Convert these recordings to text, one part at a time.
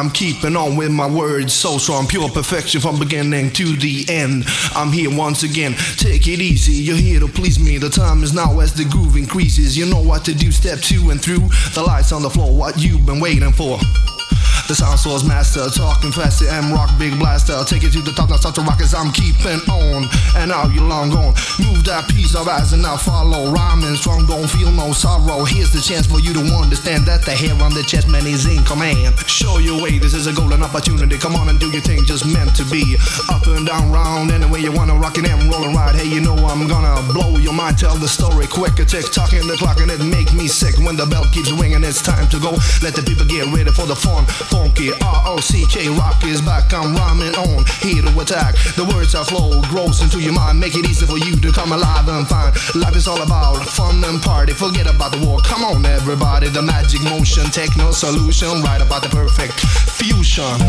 I'm keeping on with my words so strong, pure perfection from beginning to the end. I'm here once again. Take it easy, you're here to please me. The time is now as the groove increases. You know what to do, step two and through. The lights on the floor, what you've been waiting for. The sound source master, talking faster, M rock big blaster. Take it to the top, now start to rock as I'm keeping on. And now you long gone. Move that piece of ass and now follow. Rhyming strong, don't feel no sorrow. Here's the chance for you to understand that the hair on the chest man is in command. Show your way, this is a golden opportunity. Come on and do your thing, just meant to be. Up and down, round, any way you wanna rock it and roll and ride. Hey, you know I'm gonna blow your mind, tell the story quicker. Tick tocking the clock and it make me sick when the bell keeps ringing. It's time to go. Let the people get ready for the fun funky R-O-C-K rock is back. I'm rhyming on, here to attack. The words I flow gross into your mind, make it easy for you to come alive and find. Life is all about fun and party. Forget about the war. Come on, everybody. The magic motion, techno solution, right about the perfect fusion.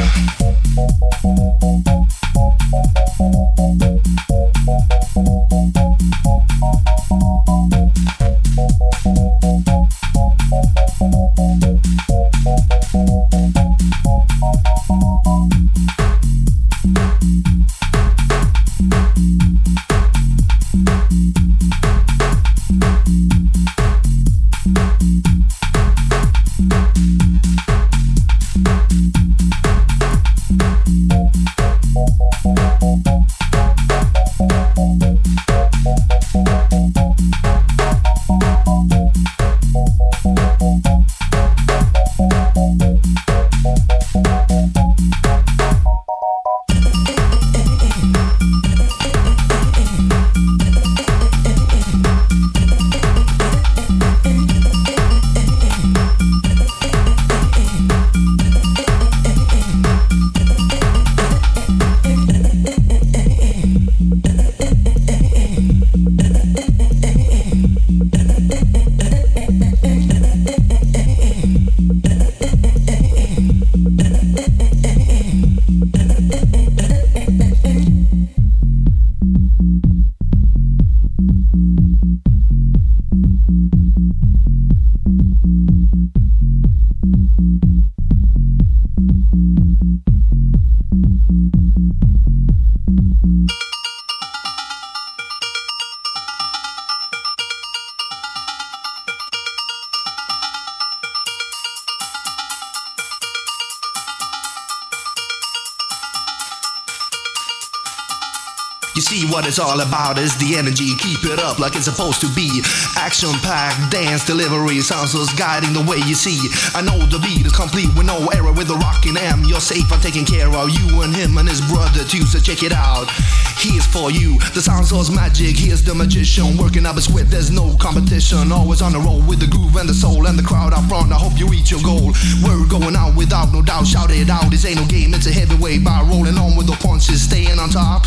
What it's all about is the energy. Keep it up like it's supposed to be. Action packed dance delivery sounds us guiding the way you see. I know the beat is complete with no error with the rockin' M. You're safe and taking care of you and him and his brother too. So check it out. Here's for you. The sound source magic. Here's the magician working up his sweat. There's no competition. Always on the roll with the groove and the soul and the crowd up front. I hope you reach your goal. We're going out without no doubt. Shout it out. This ain't no game. It's a heavyweight by rolling on with the punches, staying on top.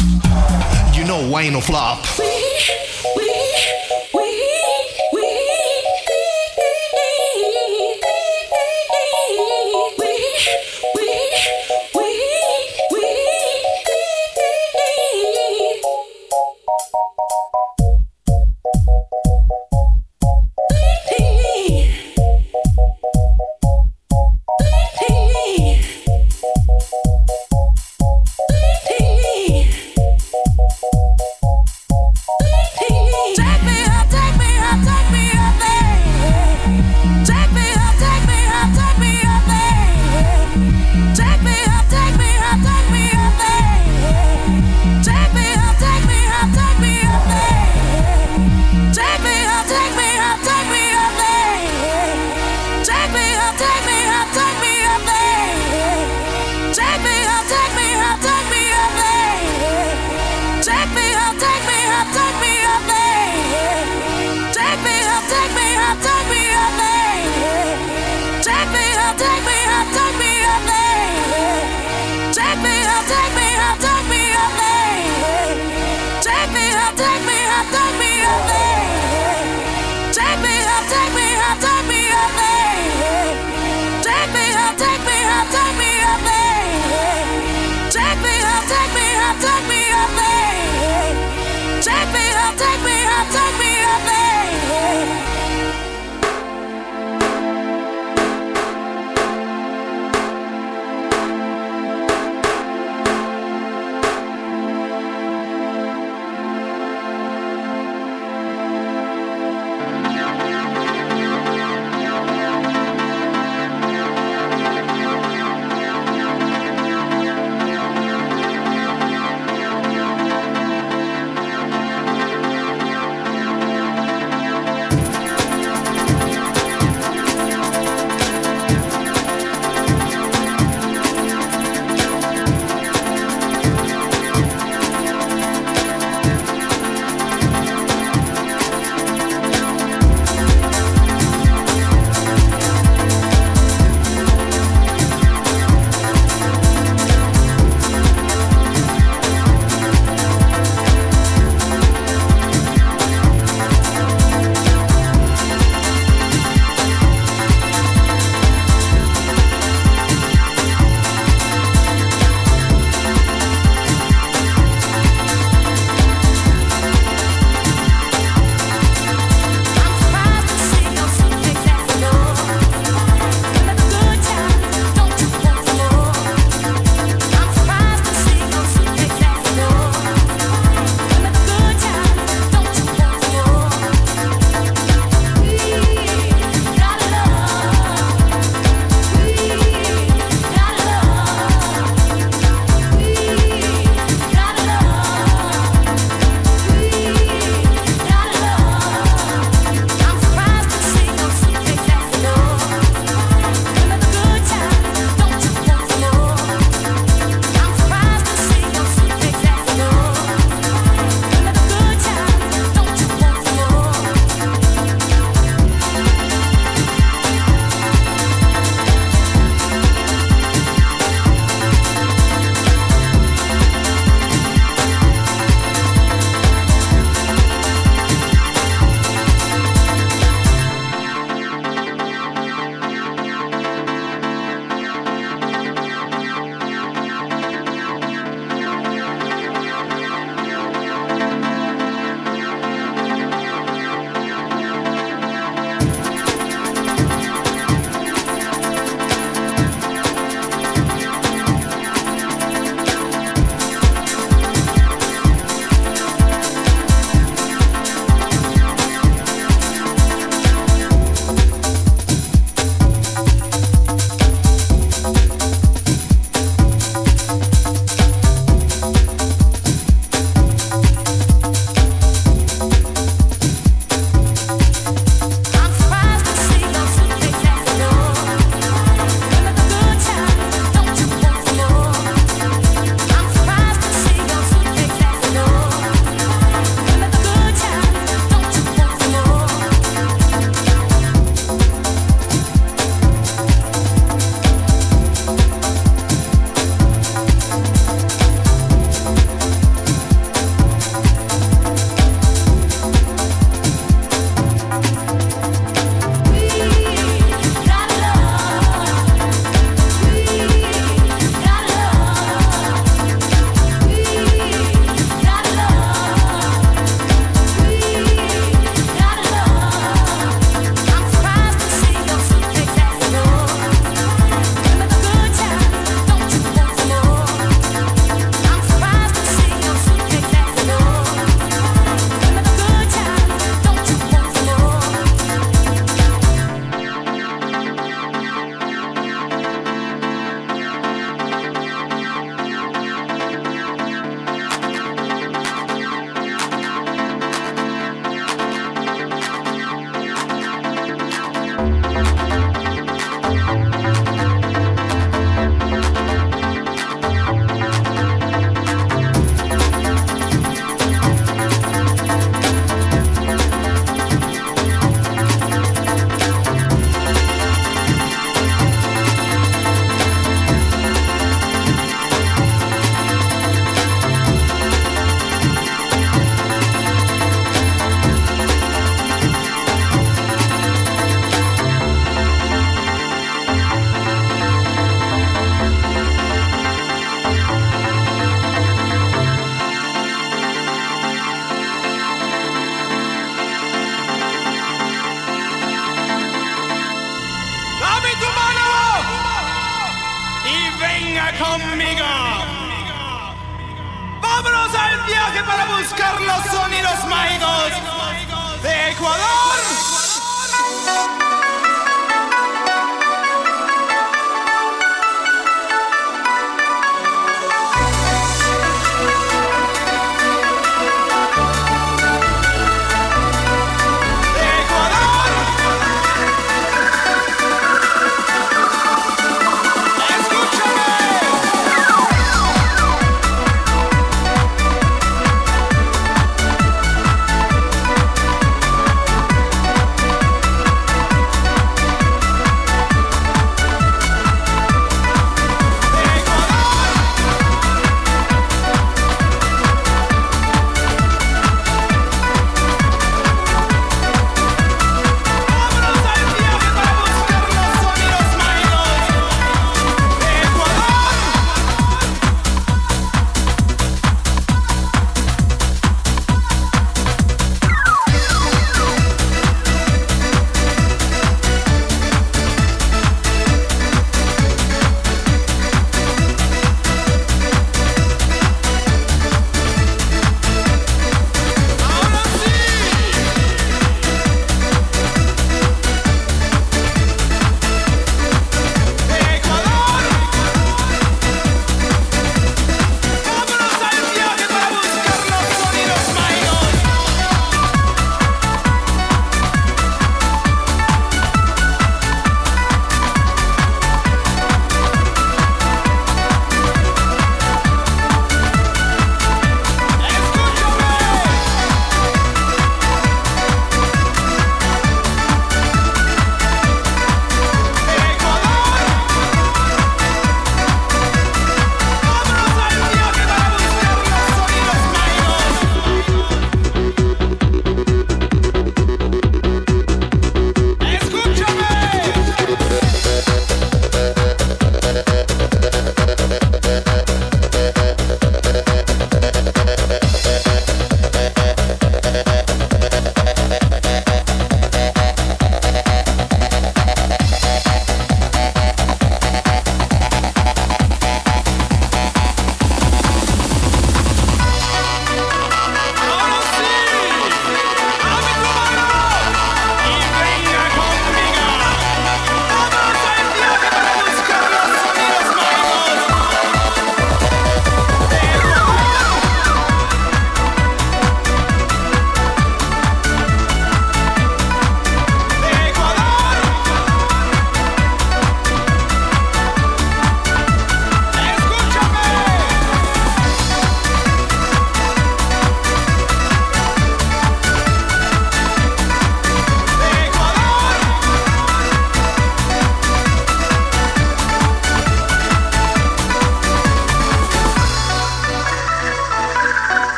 You know I ain't no flop. We, we. take me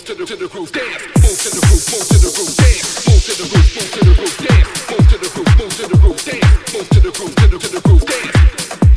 move to the to the groove, dance, move to the groove, move to the groove, dance, move to the groove, move to the groove, dance, move to the groove, move to the groove, dance, move to the groove, move to the groove, dance.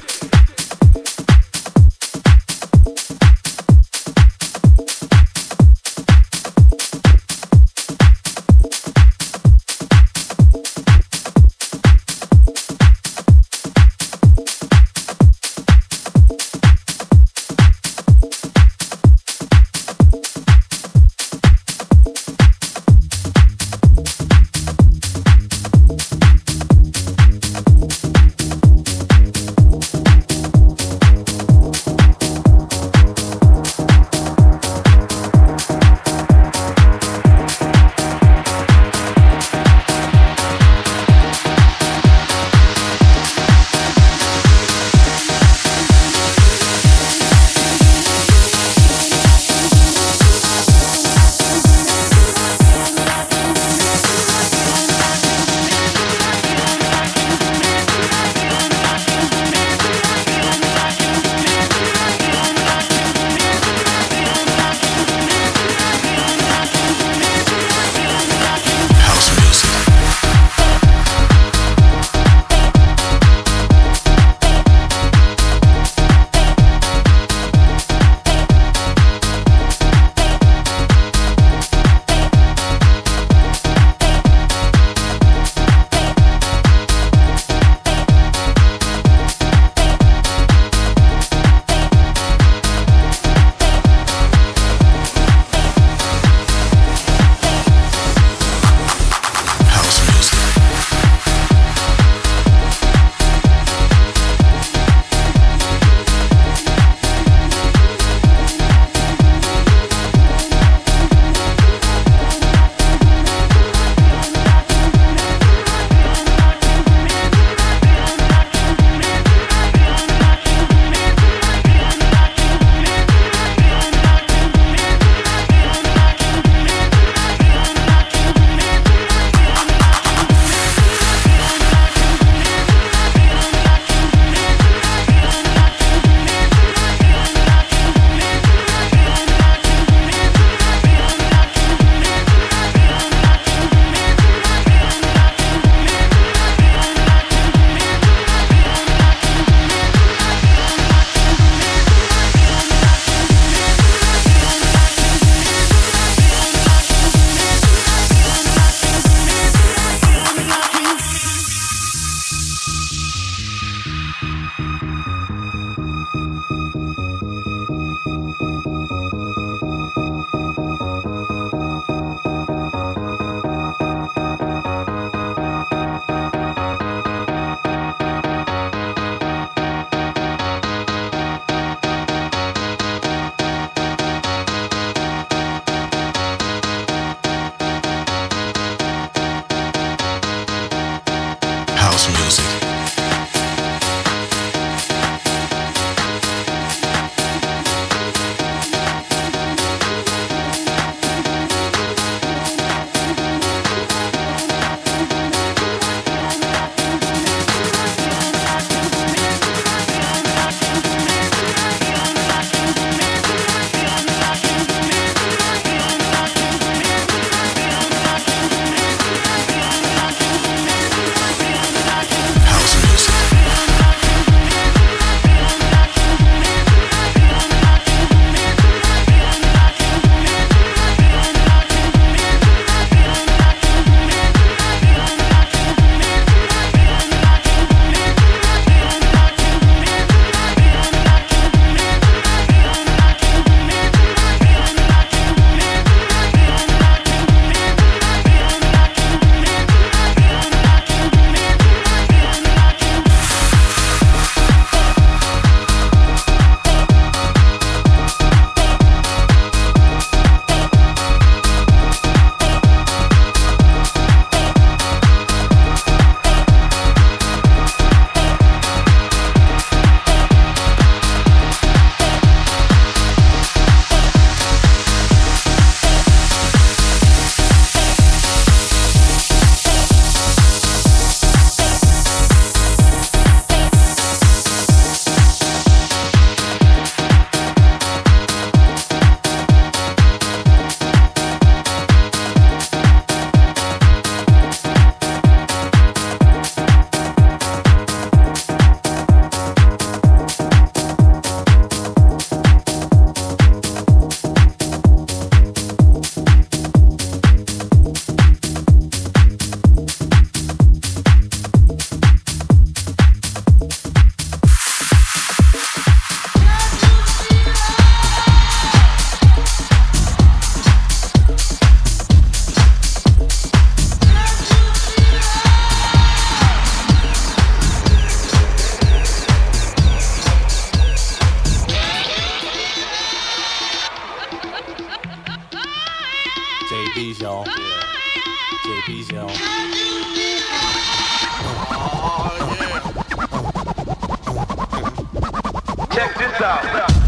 out.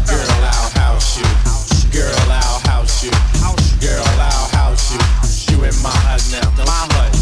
Girl, I'll house you. Girl, I'll house you. Girl, I'll house you. You in my hut now. My hut.